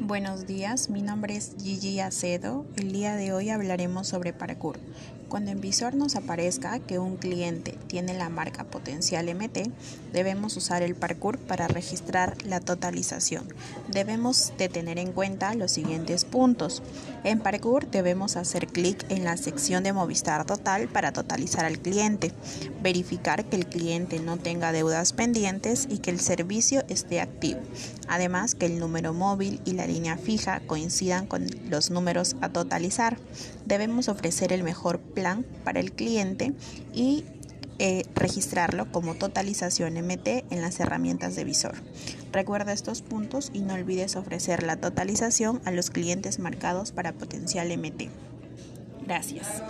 Buenos días, mi nombre es Gigi Acedo. El día de hoy hablaremos sobre parkour. Cuando en visor nos aparezca que un cliente tiene la marca potencial MT, debemos usar el parkour para registrar la totalización. Debemos de tener en cuenta los siguientes puntos. En parkour debemos hacer clic en la sección de Movistar Total para totalizar al cliente, verificar que el cliente no tenga deudas pendientes y que el servicio esté activo. Además que el número móvil y la línea fija coincidan con los números a totalizar. Debemos ofrecer el mejor plan para el cliente y eh, registrarlo como totalización MT en las herramientas de visor. Recuerda estos puntos y no olvides ofrecer la totalización a los clientes marcados para potencial MT. Gracias.